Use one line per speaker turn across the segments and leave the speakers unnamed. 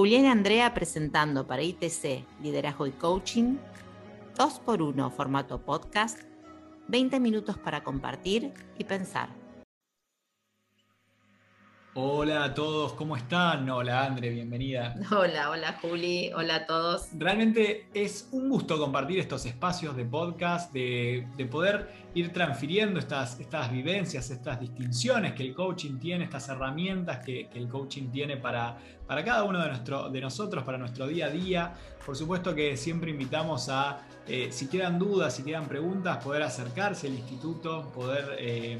Julián Andrea presentando para ITC Liderazgo y Coaching, 2x1 formato podcast, 20 minutos para compartir y pensar.
Hola a todos, ¿cómo están? Hola Andre, bienvenida.
Hola, hola Juli, hola a todos.
Realmente es un gusto compartir estos espacios de podcast, de, poder ir transfiriendo estas, estas vivencias, estas distinciones que el coaching tiene, estas herramientas que, el coaching tiene para, para cada uno de, nuestro, de nosotros, para nuestro día a día. Por supuesto que siempre invitamos a, eh, si quedan dudas, si quedan preguntas, poder acercarse al instituto, poder... Eh,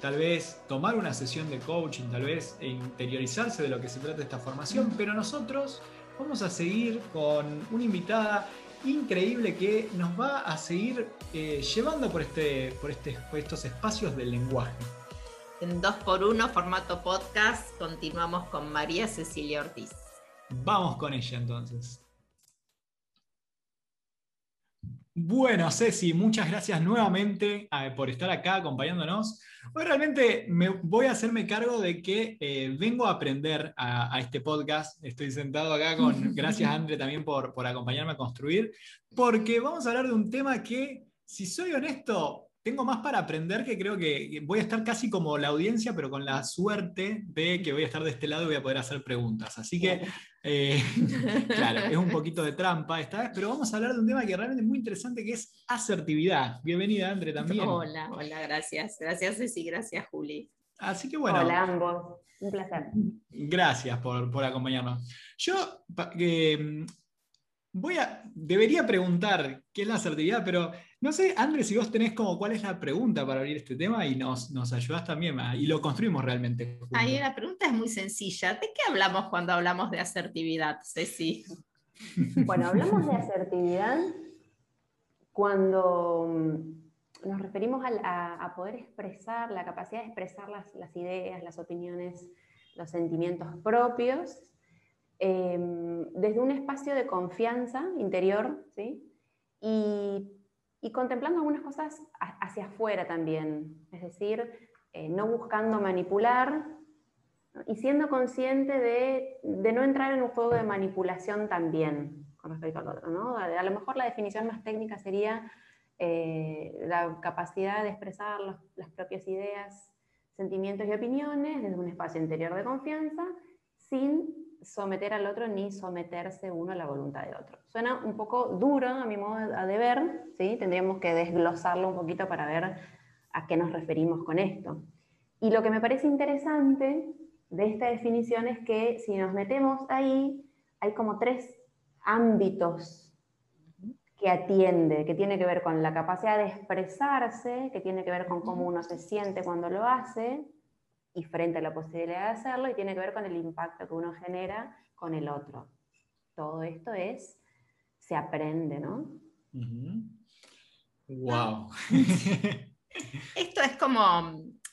tal vez tomar una sesión de coaching, tal vez interiorizarse de lo que se trata esta formación, pero nosotros vamos a seguir con una invitada increíble que nos va a seguir eh, llevando por, este, por, este, por estos espacios del lenguaje.
En 2x1 formato podcast continuamos con María Cecilia Ortiz.
Vamos con ella entonces. Bueno, Ceci, muchas gracias nuevamente eh, por estar acá acompañándonos. Hoy realmente me voy a hacerme cargo de que eh, vengo a aprender a, este podcast. Estoy sentado acá con, gracias André también por, por acompañarme a construir, porque vamos a hablar de un tema que, si soy honesto, tengo más para aprender que creo que voy a estar casi como la audiencia, pero con la suerte de que voy a estar de este lado y voy a poder hacer preguntas. Así que, eh, claro, es un poquito de trampa esta vez, pero vamos a hablar de un tema que realmente es muy interesante, que es asertividad. Bienvenida, Andre, también.
Hola, hola, gracias. Gracias, Ceci, gracias, Juli.
Así que bueno.
Hola ambos, un placer.
Gracias por, por acompañarnos. Yo eh, voy a, debería preguntar qué es la asertividad, pero no sé, Andrés, si vos tenés como cuál es la pregunta para abrir este tema y nos, nos ayudás también y lo construimos realmente.
Ahí la pregunta es muy sencilla. ¿De qué hablamos cuando hablamos de asertividad, Ceci?
Bueno, hablamos de asertividad cuando mm, nos referimos a, poder expresar, la capacidad de expresar las, ideas, las opiniones, los sentimientos propios, em, desde un espacio de confianza interior, ¿sí? Y y contemplando algunas cosas hacia afuera también, es decir, eh, no buscando manipular y siendo consciente de, no entrar en un juego de manipulación también con respecto al otro. ¿no? A, lo mejor la definición más técnica sería eh, la capacidad de expresar las propias ideas, sentimientos y opiniones desde un espacio interior de confianza sin someter al otro ni someterse uno a la voluntad de otro. Suena un poco duro a mi modo de ver, ¿sí? tendríamos que desglosarlo un poquito para ver a qué nos referimos con esto. Y lo que me parece interesante de esta definición es que si nos metemos ahí, hay como tres ámbitos que atiende, que tiene que ver con la capacidad de expresarse, que tiene que ver con cómo uno se siente cuando lo hace, y frente a la posibilidad de hacerlo y tiene que ver con el impacto que uno genera con el otro. Todo esto es, se aprende, ¿no?
Wow.
esto es como,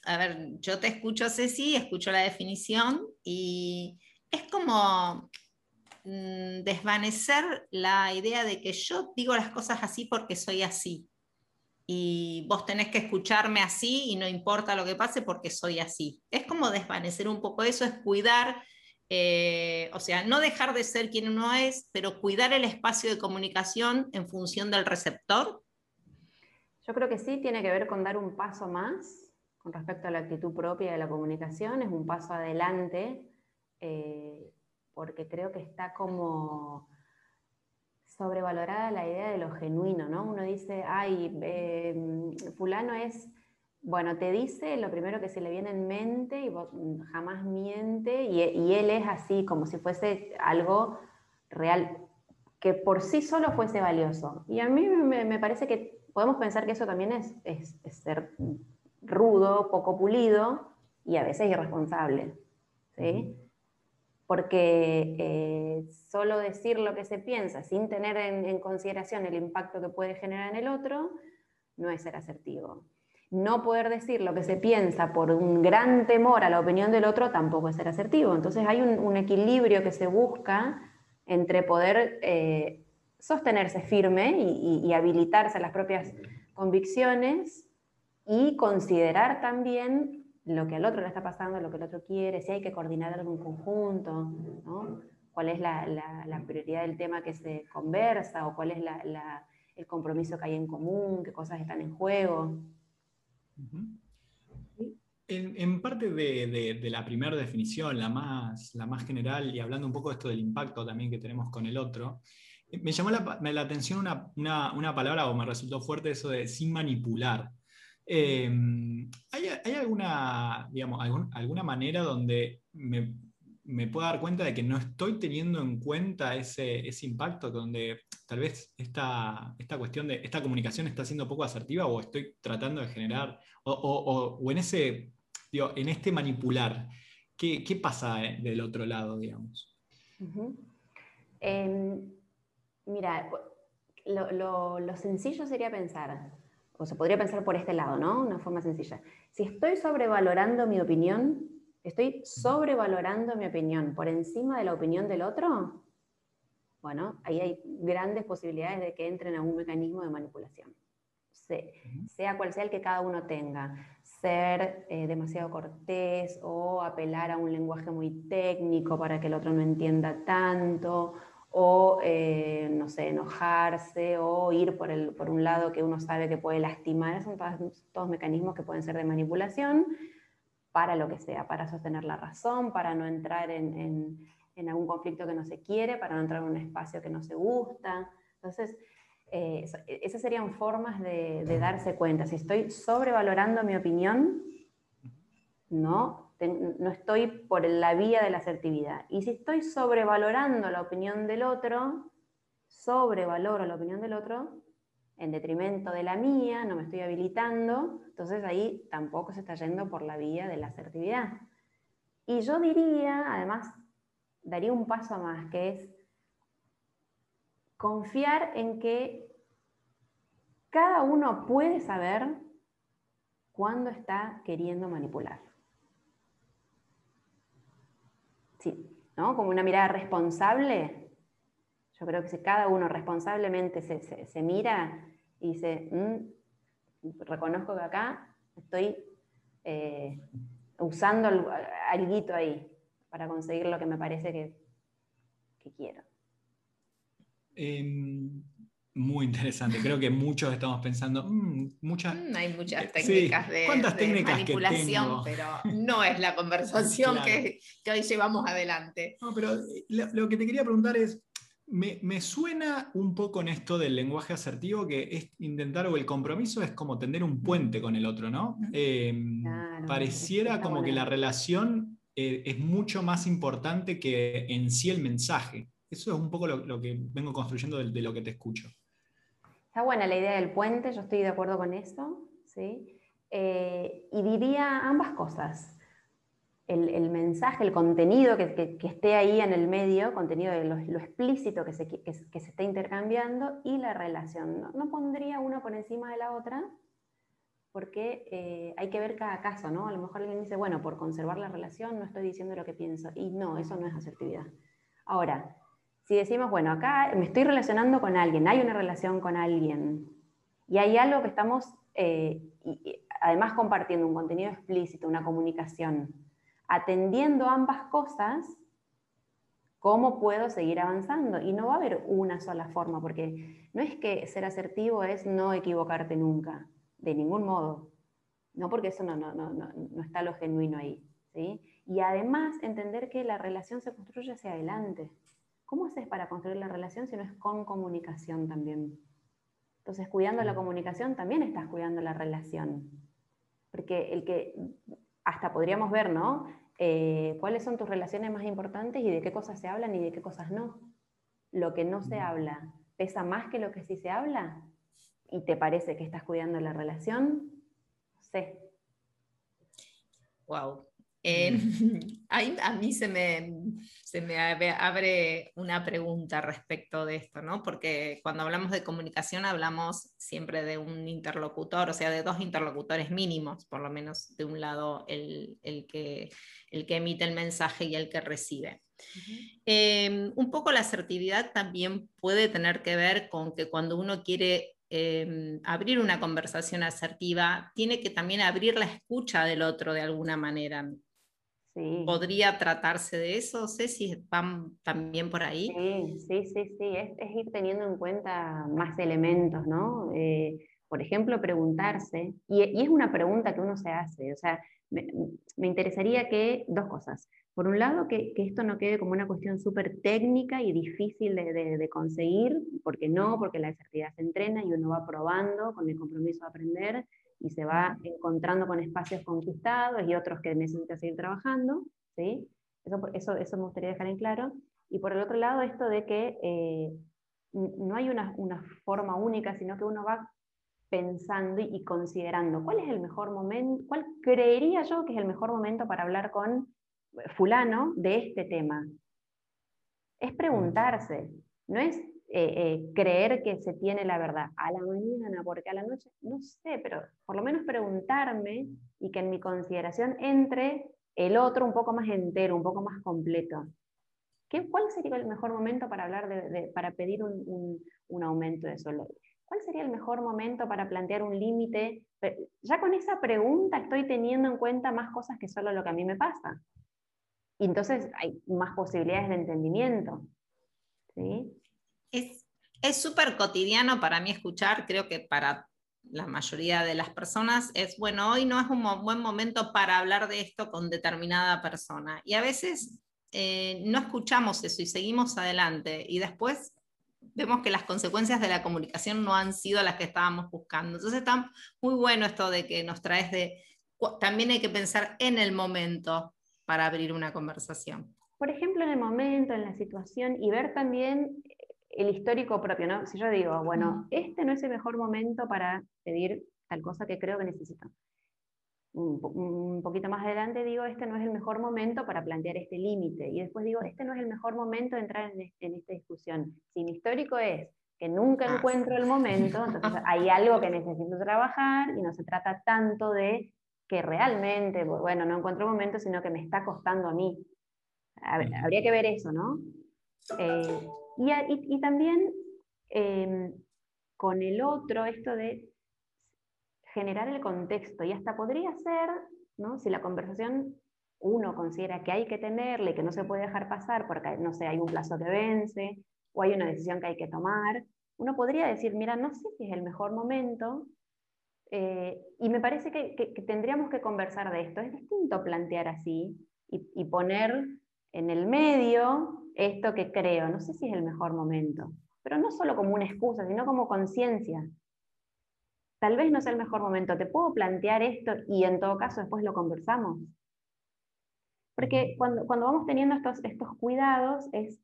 a ver, yo te escucho, Ceci, escucho la definición y es como mm, desvanecer la idea de que yo digo las cosas así porque soy así y vos tenés que escucharme así y no importa lo que pase porque soy así. Es como desvanecer un poco eso, es cuidar, eh, o sea, no dejar de ser quien uno es, pero cuidar el espacio de comunicación en función del receptor.
Yo creo que sí tiene que ver con dar un paso más con respecto a la actitud propia de la comunicación, es un paso adelante, eh, porque creo que está como sobrevalorada la idea de lo genuino, ¿no? Uno dice, ay, em, fulano es, bueno, te dice lo primero que se le viene en mente y jamás miente y, él es así, como si fuese algo real, que por sí solo fuese valioso. Y a mí me, parece que podemos pensar que eso también es, es, ser rudo, poco pulido y a veces irresponsable, ¿sí? Porque eh, solo decir lo que se piensa sin tener en, consideración el impacto que puede generar en el otro, no es ser asertivo. No poder decir lo que se piensa por un gran temor a la opinión del otro tampoco es ser asertivo. Entonces hay un, equilibrio que se busca entre poder eh, sostenerse firme y, habilitarse a las propias convicciones y considerar también lo que al otro le está pasando, lo que el otro quiere, si hay que coordinar algo en conjunto, cuál es la, prioridad del tema que se conversa o cuál es el compromiso que hay en común, qué cosas están en juego.
En, parte de, la primera definición, la más, la más general, y hablando un poco de esto del impacto también que tenemos con el otro, me llamó la, atención una, palabra, o me resultó fuerte eso de sin manipular. Em, ¿hay, alguna, digamos, alguna manera donde me, me, pueda dar cuenta de que no estoy teniendo en cuenta ese, impacto, donde tal vez esta, esta, cuestión de esta comunicación está siendo poco asertiva o estoy tratando de generar, o, en, ese, digo, en este manipular, ¿qué, pasa eh, del otro lado, digamos?
Mira, lo, sencillo sería pensar, o se podría pensar por este lado, ¿no? Una forma sencilla. Si estoy sobrevalorando mi opinión, estoy sobrevalorando mi opinión por encima de la opinión del otro, bueno, ahí hay grandes posibilidades de que entren a un mecanismo de manipulación. sea cual sea el que cada uno tenga, ser eh, demasiado cortés o apelar a un lenguaje muy técnico para que el otro no entienda tanto, o, eh, no sé, enojarse o ir por, el, por, un lado que uno sabe que puede lastimar. Son todos, mecanismos que pueden ser de manipulación para lo que sea, para sostener la razón, para no entrar en, en, algún conflicto que no se quiere, para no entrar en un espacio que no se gusta. Entonces, eh, esas serían formas de, de darse cuenta. Si estoy sobrevalorando mi opinión, ¿no? No estoy por la vía de la asertividad. Y si estoy sobrevalorando la opinión del otro, sobrevaloro la opinión del otro, en detrimento de la mía, no me estoy habilitando, entonces ahí tampoco se está yendo por la vía de la asertividad. Y yo diría, además, daría un paso más, que es confiar en que cada uno puede saber cuándo está queriendo manipular. ¿No? Como una mirada responsable. Yo creo que si cada uno responsablemente se, mira y dice, mm, reconozco que acá estoy eh, usando algo ahí para conseguir lo que me parece que, que quiero.
Em, muy interesante. Creo que muchos estamos pensando, mm, muchas...
Mm, hay muchas eh, técnicas de, manipulación, pero no es la conversación que, hoy llevamos adelante.
No, pero eh, lo, que te quería preguntar es, me, suena un poco en esto del lenguaje asertivo que es intentar, o el compromiso es como tender un puente con el otro, ¿no? Em, pareciera como que la relación eh, es mucho más importante que en sí el mensaje. Eso es un poco lo, que vengo construyendo de lo que te escucho.
Está buena la idea del puente, yo estoy de acuerdo con eso, ¿sí? Eh, y diría ambas cosas. El, mensaje, el contenido que, esté ahí en el medio, contenido de lo, explícito que se, que, se, está intercambiando y la relación. No, pondría una por encima de la otra, porque eh, hay que ver cada caso, ¿no? A lo mejor alguien dice, bueno, por conservar la relación no estoy diciendo lo que pienso, y no, eso no es asertividad. Ahora, si decimos, bueno, acá me estoy relacionando con alguien, hay una relación con alguien, y hay algo que estamos, eh, además compartiendo un contenido explícito, una comunicación, atendiendo ambas cosas, ¿cómo puedo seguir avanzando? Y no va a haber una sola forma, porque no es que ser asertivo es no equivocarte nunca, de ningún modo. No porque eso no, no, no, no está lo genuino ahí. ¿sí? Y además entender que la relación se construye hacia adelante. ¿Cómo haces para construir la relación si no es con comunicación también? Entonces, cuidando la comunicación también estás cuidando la relación. Porque el que hasta podríamos ver, ¿no? Eh, ¿Cuáles son tus relaciones más importantes y de qué cosas se hablan y de qué cosas no? Lo que no se habla pesa más que lo que sí se habla y te parece que estás cuidando la relación. No sé.
Wow. Eh, a mí se me, se me abre una pregunta respecto de esto, ¿no? Porque cuando hablamos de comunicación hablamos siempre de un interlocutor, o sea, de dos interlocutores mínimos, por lo menos de un lado el, que, el que emite el mensaje y el que recibe. Em, un poco la asertividad también puede tener que ver con que cuando uno quiere em, abrir una conversación asertiva, tiene que también abrir la escucha del otro de alguna manera. ¿Podría tratarse de eso? Sé si van también por ahí.
Sí, sí, sí, sí. Es, ir teniendo en cuenta más elementos, ¿no? Eh, por ejemplo, preguntarse, y, es una pregunta que uno se hace, o sea, me, interesaría que, dos cosas. Por un lado, que, esto no quede como una cuestión súper técnica y difícil de, de, conseguir, porque no, porque la desertividad se entrena y uno va probando con el compromiso de aprender, y se va encontrando con espacios conquistados y otros que necesita seguir trabajando, ¿sí? Eso, eso, eso me gustaría dejar en claro. Y por el otro lado, esto de que eh, no hay una, una, forma única, sino que uno va pensando y considerando cuál es el mejor momento, cuál creería yo que es el mejor momento para hablar con fulano de este tema. Es preguntarse, no es eh, eh, creer que se tiene la verdad a la mañana, porque a la noche, no sé, pero por lo menos preguntarme y que en mi consideración entre el otro un poco más entero, un poco más completo. ¿Qué, ¿Cuál sería el mejor momento para hablar de, para pedir un, un, aumento de sueldo? ¿Cuál sería el mejor momento para plantear un límite? Ya con esa pregunta estoy teniendo en cuenta más cosas que solo lo que a mí me pasa. Y entonces hay más posibilidades de entendimiento. ¿sí?
Es súper cotidiano para mí escuchar, creo que para la mayoría de las personas es, bueno, hoy no es un buen momento para hablar de esto con determinada persona. Y a veces eh, no escuchamos eso y seguimos adelante y después vemos que las consecuencias de la comunicación no han sido las que estábamos buscando. Entonces está muy bueno esto de que nos traes de, también hay que pensar en el momento para abrir una conversación.
Por ejemplo, en el momento, en la situación y ver también el histórico propio, ¿no? Si yo digo, bueno, este no es el mejor momento para pedir tal cosa que creo que necesito. Un, poquito más adelante digo, este no es el mejor momento para plantear este límite. Y después digo, este no es el mejor momento de entrar en, esta discusión. Si mi histórico es que nunca ah. encuentro el momento, entonces hay algo que necesito trabajar y no se trata tanto de que realmente, bueno, no encuentro el momento, sino que me está costando a mí. habría que ver eso, ¿no? Eh, y, también em, con el otro, esto de generar el contexto, y hasta podría ser, ¿no? si la conversación uno considera que hay que tenerle, que no se puede dejar pasar porque, no sé, hay un plazo que vence, o hay una decisión que hay que tomar, uno podría decir, mira, no sé si es el mejor momento, eh, y me parece que, tendríamos que conversar de esto. Es distinto plantear así y, y poner en el medio esto que creo. No sé si es el mejor momento, pero no solo como una excusa, sino como conciencia. Tal vez no sea el mejor momento, te puedo plantear esto y en todo caso después lo conversamos. Porque cuando, cuando vamos teniendo estos, estos cuidados es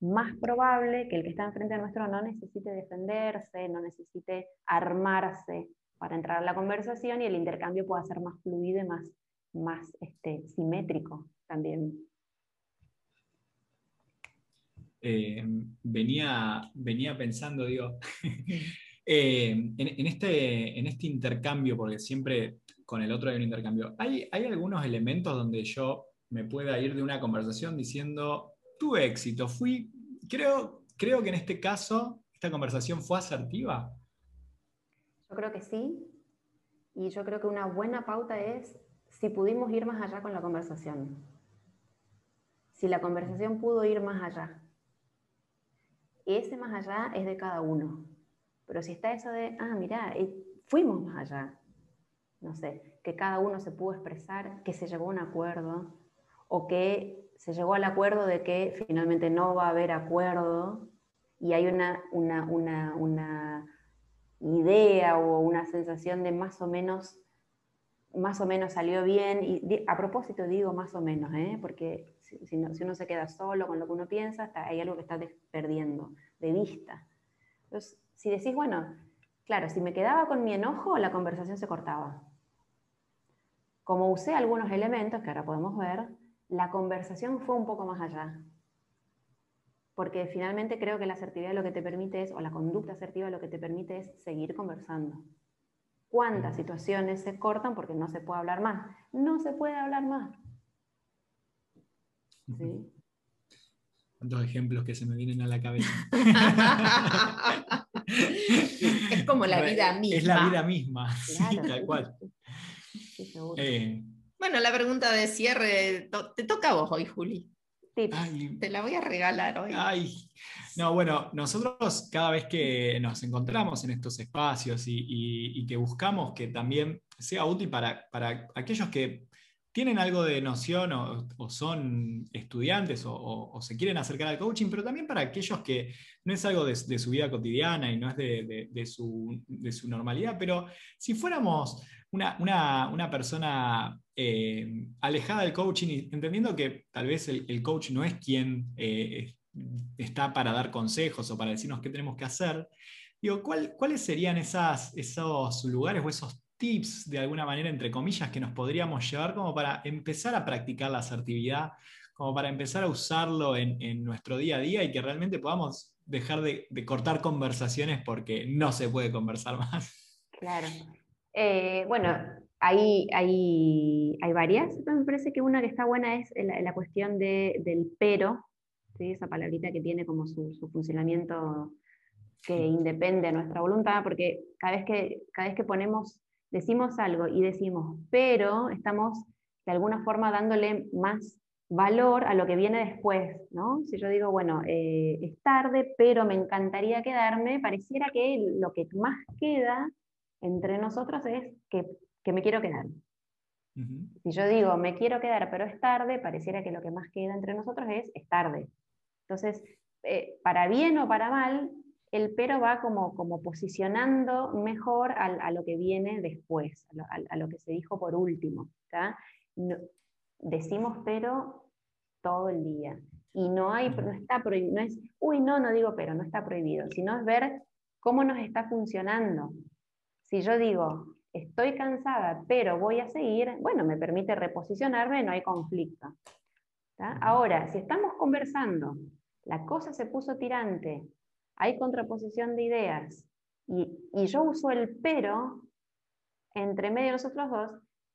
más probable que el que está enfrente de nuestro no necesite defenderse, no necesite armarse para entrar a la conversación y el intercambio pueda ser más fluido y más, más este, simétrico también.
Eh, venía, venía pensando, digo, eh, en, este, en este intercambio, porque siempre con el otro hay un intercambio, ¿hay, ¿hay algunos elementos donde yo me pueda ir de una conversación diciendo, tuve éxito, fui, creo, creo que en este caso esta conversación fue asertiva?
Yo creo que sí, y yo creo que una buena pauta es si pudimos ir más allá con la conversación. Si la conversación pudo ir más allá ese más allá es de cada uno. Pero si está eso de, ah, mira, fuimos más allá, no sé, que cada uno se pudo expresar, que se llegó a un acuerdo, o que se llegó al acuerdo de que finalmente no va a haber acuerdo, y hay una, una, una, una idea o una sensación de más o menos más o menos salió bien, y a propósito digo más o menos, ¿eh? porque si, uno se queda solo con lo que uno piensa, hay algo que está perdiendo de vista. Entonces, si decís, bueno, claro, si me quedaba con mi enojo, la conversación se cortaba. Como usé algunos elementos que ahora podemos ver, la conversación fue un poco más allá. Porque finalmente creo que la asertividad lo que te permite es, o la conducta asertiva lo que te permite es seguir conversando. ¿Cuántas situaciones se cortan porque no se puede hablar más? No se puede hablar más. ¿Sí?
¿Cuántos ejemplos que se me vienen a la cabeza?
es como la vida misma.
Es la vida misma, tal cual. Eh,
Bueno, la pregunta de cierre, te toca a vos hoy, Juli. Te la voy a regalar hoy.
Ay. No, bueno, nosotros cada vez que nos encontramos en estos espacios y, que buscamos que también sea útil para, para aquellos que tienen algo de noción o, son estudiantes o, se quieren acercar al coaching, pero también para aquellos que no es algo de, su vida cotidiana y no es de, su, normalidad, pero si fuéramos una, persona eh, alejada del coaching, entendiendo que tal vez el, coach no es quien eh, está para dar consejos o para decirnos qué tenemos que hacer, digo, ¿cuáles serían esas, esos lugares o esos tips, de alguna manera, entre comillas, que nos podríamos llevar como para empezar a practicar la asertividad, como para empezar a usarlo en, nuestro día a día y que realmente podamos dejar de, cortar conversaciones porque no se puede conversar más.
Claro. Eh, bueno, hay, hay, hay, varias. Me parece que una que está buena es la, cuestión del pero, ¿sí? esa palabrita que tiene como su, su funcionamiento que independe de nuestra voluntad, porque cada vez que, cada vez que ponemos decimos algo y decimos, pero estamos de alguna forma dándole más valor a lo que viene después, ¿no? Si yo digo, bueno, eh, es tarde, pero me encantaría quedarme, pareciera que lo que más queda entre nosotros es que, me quiero quedar. Si yo digo, me quiero quedar, pero es tarde, pareciera que lo que más queda entre nosotros es, es tarde. Entonces, eh, para bien o para mal, el pero va como, como posicionando mejor a, lo que viene después, a lo, que se dijo por último. decimos pero todo el día. Y no, hay, no está prohibido, no es, uy, no, no digo pero, no está prohibido, sino es ver cómo nos está funcionando. Si yo digo, estoy cansada, pero voy a seguir, bueno, me permite reposicionarme, no hay conflicto. Ahora, si estamos conversando, la cosa se puso tirante, hay contraposición de ideas y, yo uso el pero entre medio de nosotros dos,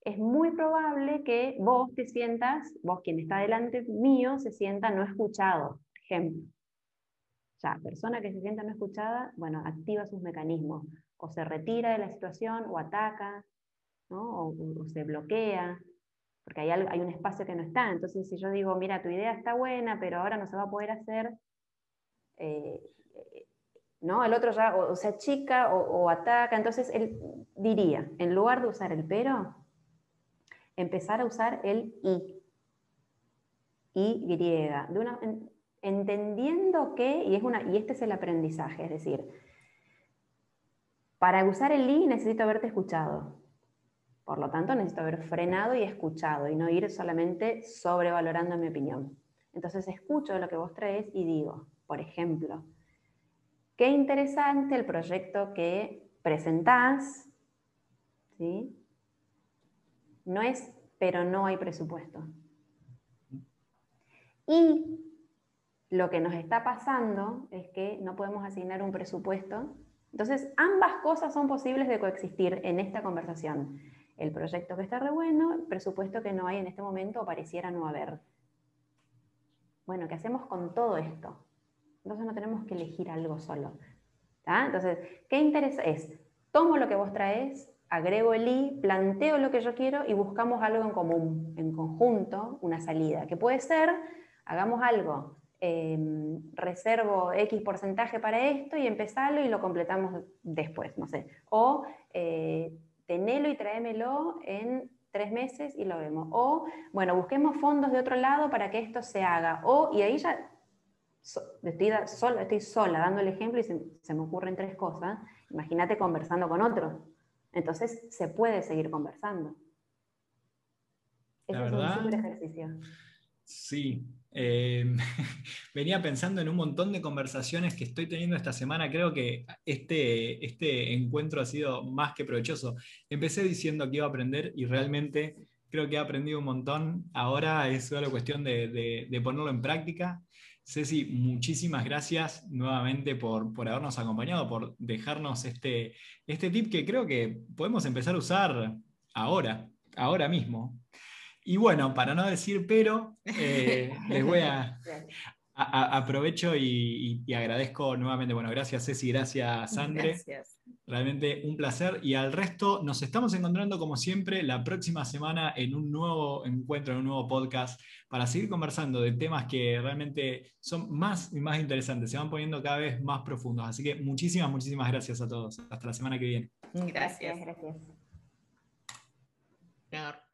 es muy probable que vos te sientas, vos quien está delante mío, se sienta no escuchado, ejemplo. Ya, persona que se sienta no escuchada, bueno, activa sus mecanismos, o se retira de la situación, o ataca, o, se bloquea, porque hay, hay un espacio que no está. Entonces, si yo digo, mira, tu idea está buena, pero ahora no se va a poder hacer, eh, ¿no? El otro ya o, se achica o, ataca, entonces él diría, en lugar de usar el pero, empezar a usar el y. Y griega, de una, entendiendo que, y, es una, y este es el aprendizaje, es decir, para usar el y necesito haberte escuchado. Por lo tanto, necesito haber frenado y escuchado y no ir solamente sobrevalorando mi opinión. Entonces escucho lo que vos traes y digo, por ejemplo, Qué interesante el proyecto que presentás, ¿sí? No es, pero no hay presupuesto. Y lo que nos está pasando es que no podemos asignar un presupuesto. Entonces, ambas cosas son posibles de coexistir en esta conversación. El proyecto que está re bueno, el presupuesto que no hay en este momento o pareciera no haber. Bueno, ¿qué hacemos con todo esto? Entonces no tenemos que elegir algo solo. Entonces, ¿qué interesa es? Tomo lo que vos traes, agrego el i, planteo lo que yo quiero y buscamos algo en común, en conjunto, una salida. Que puede ser, hagamos algo, em, reservo X porcentaje para esto y empezarlo y lo completamos después, no sé. O eh, tenelo y tráemelo en tres meses y lo vemos. O, bueno, busquemos fondos de otro lado para que esto se haga. O, y ahí ya estoy, sola, estoy sola dando el ejemplo y se, me ocurren tres cosas, imagínate conversando con otro. Entonces se puede seguir conversando.
Ese es un super ejercicio. Sí, eh, venía pensando en un montón de conversaciones que estoy teniendo esta semana. Creo que este, este encuentro ha sido más que provechoso. Empecé diciendo que iba a aprender y realmente creo que he aprendido un montón. Ahora es solo cuestión de, de ponerlo en práctica Ceci, muchísimas gracias nuevamente por, por, habernos acompañado, por dejarnos este, este tip que creo que podemos empezar a usar ahora, ahora mismo. Y bueno, para no decir pero, eh, les voy a, aprovecho y, agradezco nuevamente. Bueno, gracias Ceci, gracias Sandre. Realmente un placer. Y al resto, nos estamos encontrando como siempre la próxima semana en un nuevo encuentro, en un nuevo podcast, para seguir conversando de temas que realmente son más y más interesantes, se van poniendo cada vez más profundos. Así que muchísimas, muchísimas gracias a todos. Hasta la semana que viene.
Gracias.
Gracias.
gracias.